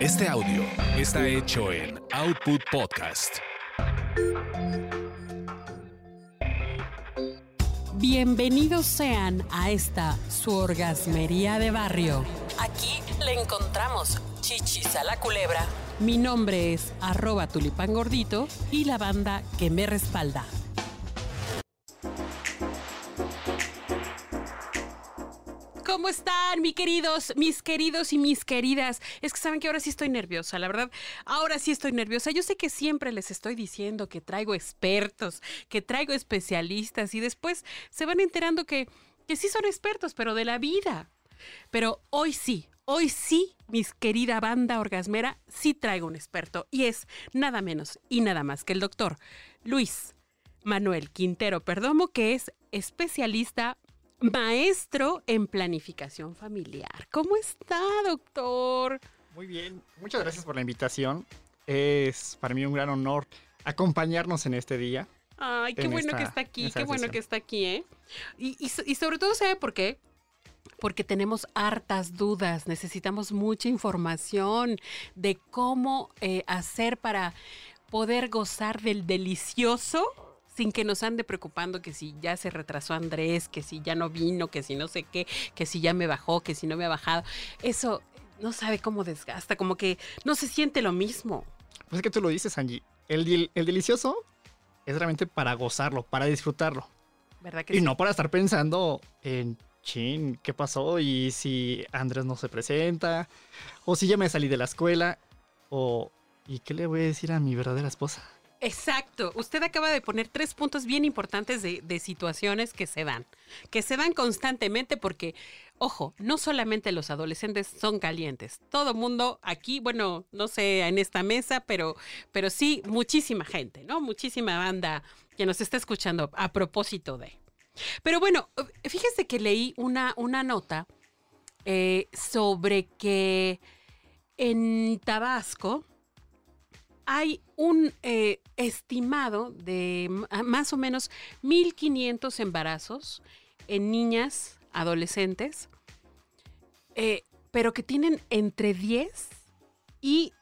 Este audio está hecho en Output Podcast. Bienvenidos sean a esta su orgasmería de barrio. Aquí le encontramos chichis a la culebra. Mi nombre es arroba tulipán gordito y la banda que me respalda. ¿Cómo están, mis queridos, mis queridos y mis queridas? Es que saben que ahora sí estoy nerviosa, la verdad. Ahora sí estoy nerviosa. Yo sé que siempre les estoy diciendo que traigo expertos, que traigo especialistas y después se van enterando que, que sí son expertos, pero de la vida. Pero hoy sí, hoy sí, mis querida banda orgasmera, sí traigo un experto y es nada menos y nada más que el doctor Luis Manuel Quintero Perdomo, que es especialista maestro en planificación familiar. ¿Cómo está, doctor? Muy bien, muchas gracias por la invitación. Es para mí un gran honor acompañarnos en este día. Ay, qué en bueno esta- que está aquí, qué bueno que está aquí, ¿eh? Y, y so- y sobre todo, ¿sabe por qué? Porque tenemos hartas dudas, necesitamos mucha información de cómo eh, hacer para poder gozar del delicioso sin que nos ande preocupando que si ya se retrasó Andrés, que si ya no vino, que si no sé qué, que si ya me bajó, que si no me ha bajado. Eso no sabe cómo desgasta, como que no se siente lo mismo. Pues es que tú lo dices, Angie. El, delicioso es realmente para gozarlo, para disfrutarlo. ¿Verdad que Y sí? no para estar pensando en, chin, ¿qué pasó? Y si Andrés no se presenta, o si ya me salí de la escuela, o ¿y qué le voy a decir a mi verdadera esposa? Exacto. Usted acaba de poner tres puntos bien importantes de, de situaciones que se dan. Que se dan constantemente porque, ojo, no solamente los adolescentes son calientes. Todo mundo aquí, bueno, no sé en esta mesa, pero, pero sí muchísima gente, ¿no? Muchísima banda que nos está escuchando a propósito de. Pero bueno, fíjese que leí una, una nota eh, sobre que en Tabasco, hay un eh, estimado de más o menos 1.500 embarazos en niñas adolescentes, eh, pero que tienen entre 10 y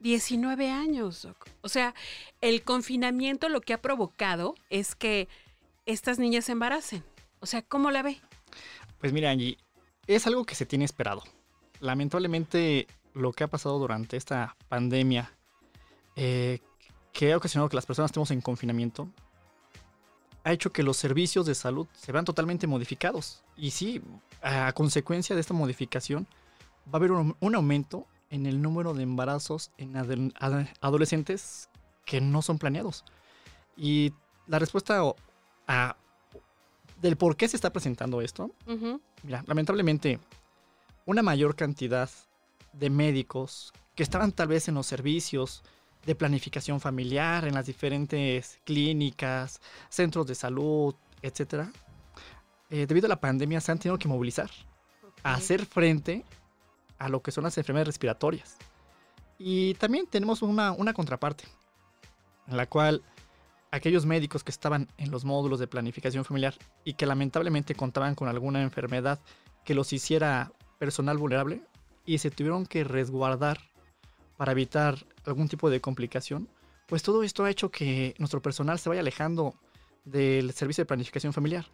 19 años. O sea, el confinamiento lo que ha provocado es que estas niñas se embaracen. O sea, ¿cómo la ve? Pues mira, Angie, es algo que se tiene esperado. Lamentablemente, lo que ha pasado durante esta pandemia, eh, que ha ocasionado que las personas estemos en confinamiento, ha hecho que los servicios de salud se vean totalmente modificados. Y sí, a consecuencia de esta modificación, va a haber un, un aumento en el número de embarazos en ad- adolescentes que no son planeados. Y la respuesta a- del por qué se está presentando esto. Mira, lamentablemente, una mayor cantidad de médicos que estaban tal vez en los servicios de planificación familiar, en las diferentes clínicas, centros de salud, etcétera, eh, debido a la pandemia se han tenido que movilizar a hacer frente a lo que son las enfermedades respiratorias. Y también tenemos una, una contraparte, en la cual aquellos médicos que estaban en los módulos de planificación familiar y que lamentablemente contaban con alguna enfermedad que los hiciera personal vulnerable y se tuvieron que resguardar para evitar algún tipo de complicación, pues todo esto ha hecho que nuestro personal se vaya alejando del servicio de planificación familiar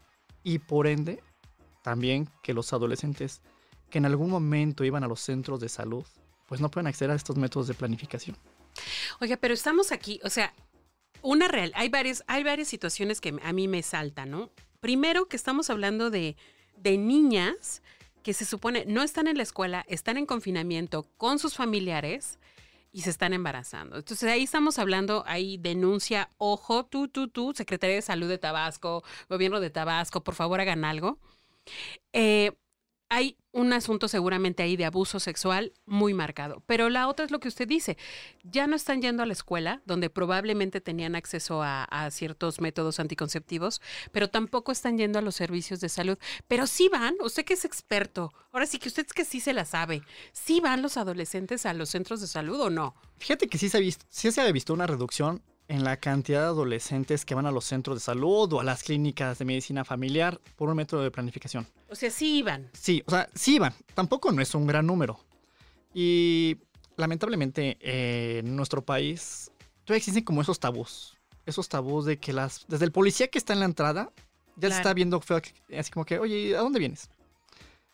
y por ende también que los adolescentes que en algún momento iban a los centros de salud pues no pueden acceder a estos métodos de planificación. Oiga, pero estamos aquí, o sea, una real, hay varias, hay varias situaciones que a mí me saltan, ¿no? Primero que estamos hablando de, de niñas que se supone no están en la escuela, están en confinamiento con sus familiares y se están embarazando. Entonces ahí estamos hablando, ahí denuncia, ojo, tú, tú, tú, Secretaría de Salud de Tabasco, Gobierno de Tabasco, por favor hagan algo. Eh, hay un asunto seguramente ahí de abuso sexual muy marcado. Pero la otra es lo que usted dice. Ya no están yendo a la escuela, donde probablemente tenían acceso a, ciertos métodos anticonceptivos, pero tampoco están yendo a los servicios de salud. Pero sí van, usted que es experto, ahora sí que usted es que sí se la sabe, ¿sí van los adolescentes a los centros de salud o no? Fíjate que sí se ha visto, sí se ha visto una reducción en la cantidad de adolescentes que van a los centros de salud o a las clínicas de medicina familiar por un método de planificación. O sea, sí iban. Sí, o sea, sí van. Tampoco no es un gran número. Y lamentablemente eh, en nuestro país todavía existen como esos tabús. Esos tabús de que las. Desde el policía que está en la entrada, ya se está viendo feo, así como que, oye, ¿a dónde vienes?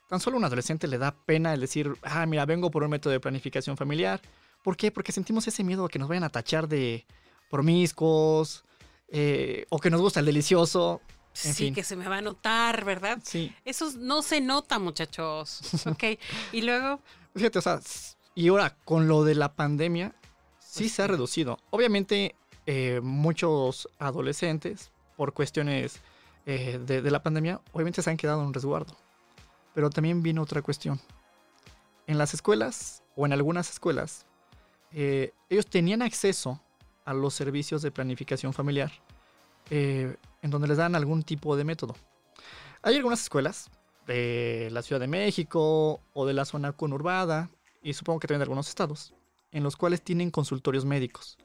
Tan solo a un adolescente le da pena el decir, ah, mira, vengo por un método de planificación familiar. ¿Por qué? Porque sentimos ese miedo a que nos vayan a tachar de promiscuos eh, o que nos gusta el delicioso. En sí, fin. que se me va a notar, ¿verdad? Sí. Eso no se nota, muchachos. Ok. Y luego, Fíjate, o sea, y ahora con lo de la pandemia, sí Pues se ha reducido. Obviamente, eh, muchos adolescentes, por cuestiones eh, de, de la pandemia, obviamente se han quedado en resguardo. Pero también viene otra cuestión. En las escuelas, o en algunas escuelas, eh, ellos tenían acceso a los servicios de planificación familiar, eh, en donde les dan algún tipo de método. Hay algunas escuelas de la Ciudad de México o de la zona conurbada, y supongo que también de algunos estados, en los cuales tienen consultorios médicos.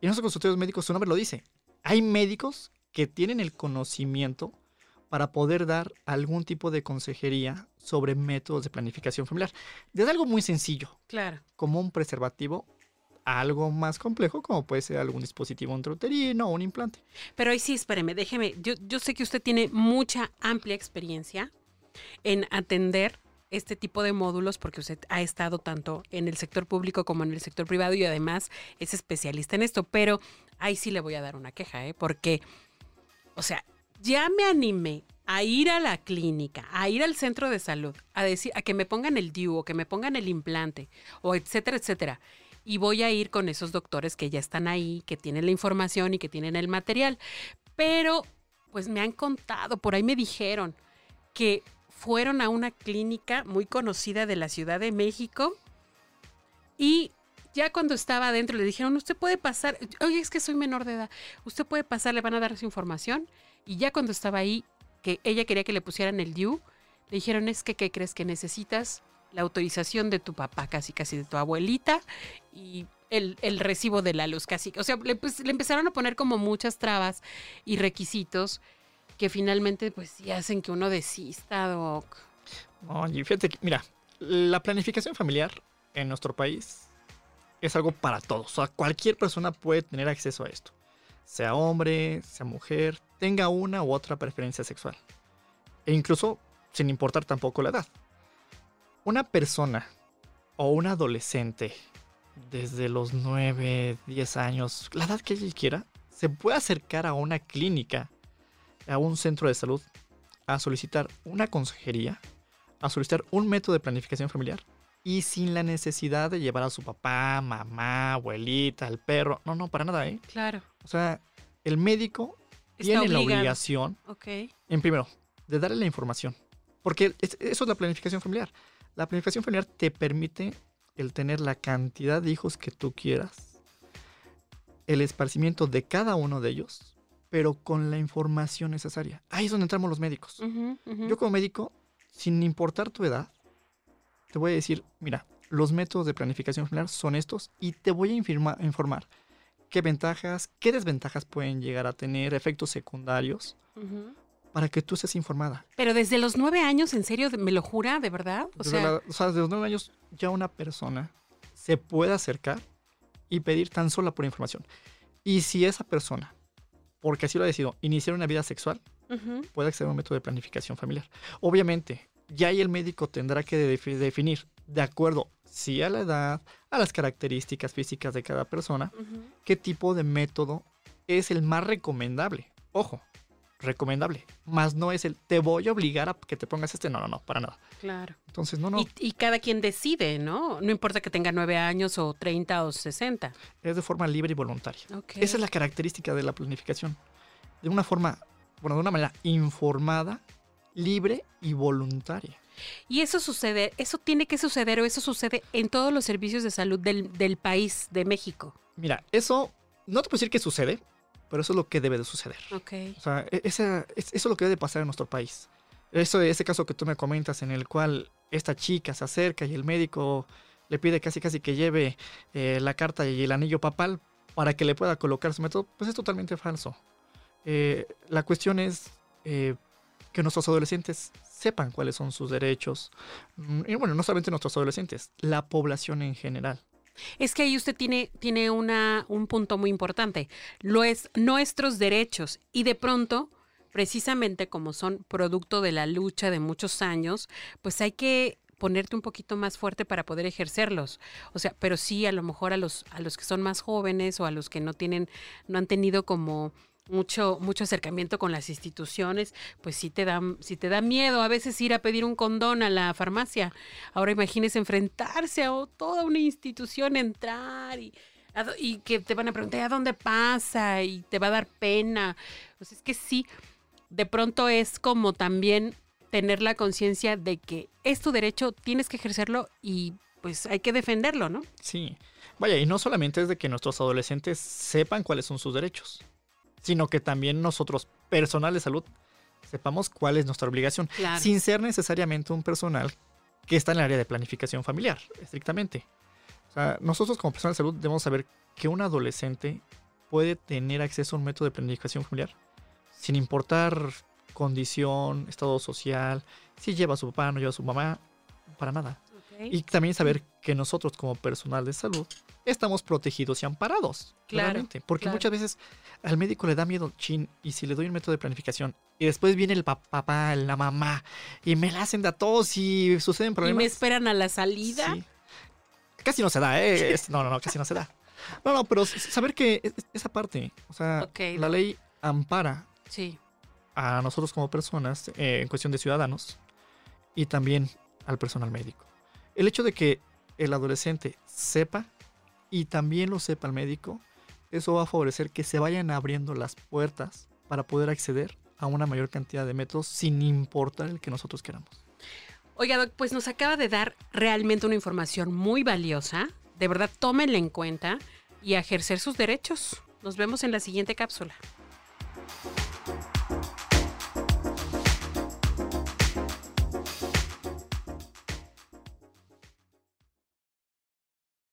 Y en esos consultorios médicos, su nombre lo dice, hay médicos que tienen el conocimiento para poder dar algún tipo de consejería sobre métodos de planificación familiar. Desde algo muy sencillo, claro. como un preservativo, algo más complejo, como puede ser algún dispositivo intrauterino o un implante. Pero ahí sí, espéreme, déjeme. Yo, yo sé que usted tiene mucha amplia experiencia en atender este tipo de módulos porque usted ha estado tanto en el sector público como en el sector privado y además es especialista en esto. Pero ahí sí le voy a dar una queja, ¿eh? Porque, o sea, ya me animé a ir a la clínica, a ir al centro de salud, a decir, a que me pongan el DIU o que me pongan el implante, o etcétera, etcétera. Y voy a ir con esos doctores que ya están ahí, que tienen la información y que tienen el material. Pero, pues me han contado, por ahí me dijeron que fueron a una clínica muy conocida de la Ciudad de México y ya cuando estaba adentro le dijeron, usted puede pasar, oye, es que soy menor de edad, usted puede pasar, le van a dar su información. Y ya cuando estaba ahí, que ella quería que le pusieran el DIU, le dijeron, es que, ¿qué crees que necesitas? La autorización de tu papá, casi, casi de tu abuelita, y el, el recibo de la luz, casi. O sea, le, pues, le empezaron a poner como muchas trabas y requisitos que finalmente, pues, hacen que uno desista, Doc. Oye, fíjate que, mira, la planificación familiar en nuestro país es algo para todos. O sea, cualquier persona puede tener acceso a esto. Sea hombre, sea mujer, tenga una u otra preferencia sexual. E incluso sin importar tampoco la edad. Una persona o un adolescente desde los 9, 10 años, la edad que ella quiera, se puede acercar a una clínica, a un centro de salud, a solicitar una consejería a solicitar un método de planificación familiar y sin la necesidad de llevar a su papá, mamá, abuelita, al perro. No, no, para nada, ¿eh? Claro. O sea, el médico Está tiene la obligación, Ok. en primero, de darle la información. Porque es- eso es la planificación familiar. La planificación familiar te permite el tener la cantidad de hijos que tú quieras, el esparcimiento de cada uno de ellos, pero con la información necesaria. Ahí es donde entramos los médicos. Yo como médico, sin importar tu edad, te voy a decir, mira, los métodos de planificación familiar son estos y te voy a informa- informar qué ventajas, qué desventajas pueden llegar a tener, efectos secundarios, Ujú. Para que tú estés informada. Pero desde los nueve años, ¿en serio? ¿Me lo jura? ¿De verdad? O Desde, sea, la- o sea, desde los nueve años ya una persona se puede acercar y pedir tan sola por información. Y si esa persona, porque así lo ha decidido, iniciar una vida sexual, puede acceder a un método de planificación familiar. Obviamente, ya ahí el médico tendrá que defi- definir, de acuerdo, sí a la edad, a las características físicas de cada persona, qué tipo de método es el más recomendable. Ojo, recomendable, más no es el te voy a obligar a que te pongas este, no, no, no, para nada. Claro. Entonces, no, no, Y, y cada quien decide, ¿no? No importa que tenga nueve años o 30 o 60. es de forma libre y voluntaria. Ok. Esa es la característica de la planificación. De una forma, bueno, de una manera informada, libre y voluntaria. Y eso sucede, eso tiene que suceder o eso sucede en todos los servicios de salud del, del país, de México. Mira, eso no te puedo decir que sucede, pero eso es lo que debe de suceder. O sea, e- esa- eso es lo que debe de pasar en nuestro país. Eso, ese caso que tú me comentas en el cual esta chica se acerca y el médico le pide casi casi que lleve eh, la carta y el anillo papal para que le pueda colocar su método, pues es totalmente falso. Eh, la cuestión es, eh, que nuestros adolescentes sepan cuáles son sus derechos. Mm, Y bueno, no solamente nuestros adolescentes, la población en general. Es que ahí usted tiene, tiene una, un punto muy importante. Lo es nuestros derechos. Y de pronto, precisamente como son producto de la lucha de muchos años, pues hay que ponerte un poquito más fuerte para poder ejercerlos. O sea, pero sí a lo mejor a los, a los que son más jóvenes o a los que no tienen, no han tenido como mucho, mucho acercamiento con las instituciones, pues sí te da, sí te da miedo a veces ir a pedir un condón a la farmacia. Ahora imagínese enfrentarse a toda una institución, entrar y, y que te van a preguntar a dónde pasa y te va a dar pena. Pues es que sí, de pronto es como también tener la conciencia de que es tu derecho, tienes que ejercerlo y pues hay que defenderlo, ¿no? Sí. Vaya, y no solamente es de que nuestros adolescentes sepan cuáles son sus derechos, sino que también nosotros, personal de salud, sepamos cuál es nuestra obligación, Claro. sin ser necesariamente un personal que está en el área de planificación familiar, estrictamente. O sea, nosotros como personal de salud debemos saber que un adolescente puede tener acceso a un método de planificación familiar sin importar condición, estado social, si lleva a su papá, no lleva a su mamá, para nada. Y también saber que nosotros como personal de salud estamos protegidos y amparados. Claro, claramente. Porque claro. muchas veces al médico le da miedo, chin, y si le doy un método de planificación y después viene el pa- papá, la mamá, y me la hacen de a todos y suceden y problemas. me esperan a la salida. Sí. Casi no se da, ¿eh? No, no, no, casi no se da. No, no, pero saber que es- esa parte, o sea, la no. ley ampara Sí. a nosotros como personas eh, en cuestión de ciudadanos y también al personal médico. El hecho de que el adolescente sepa y también lo sepa el médico, eso va a favorecer que se vayan abriendo las puertas para poder acceder a una mayor cantidad de métodos sin importar el que nosotros queramos. Oiga, Doc, pues nos acaba de dar realmente una información muy valiosa. De verdad, tómenla en cuenta y ejercer sus derechos. Nos vemos en la siguiente cápsula.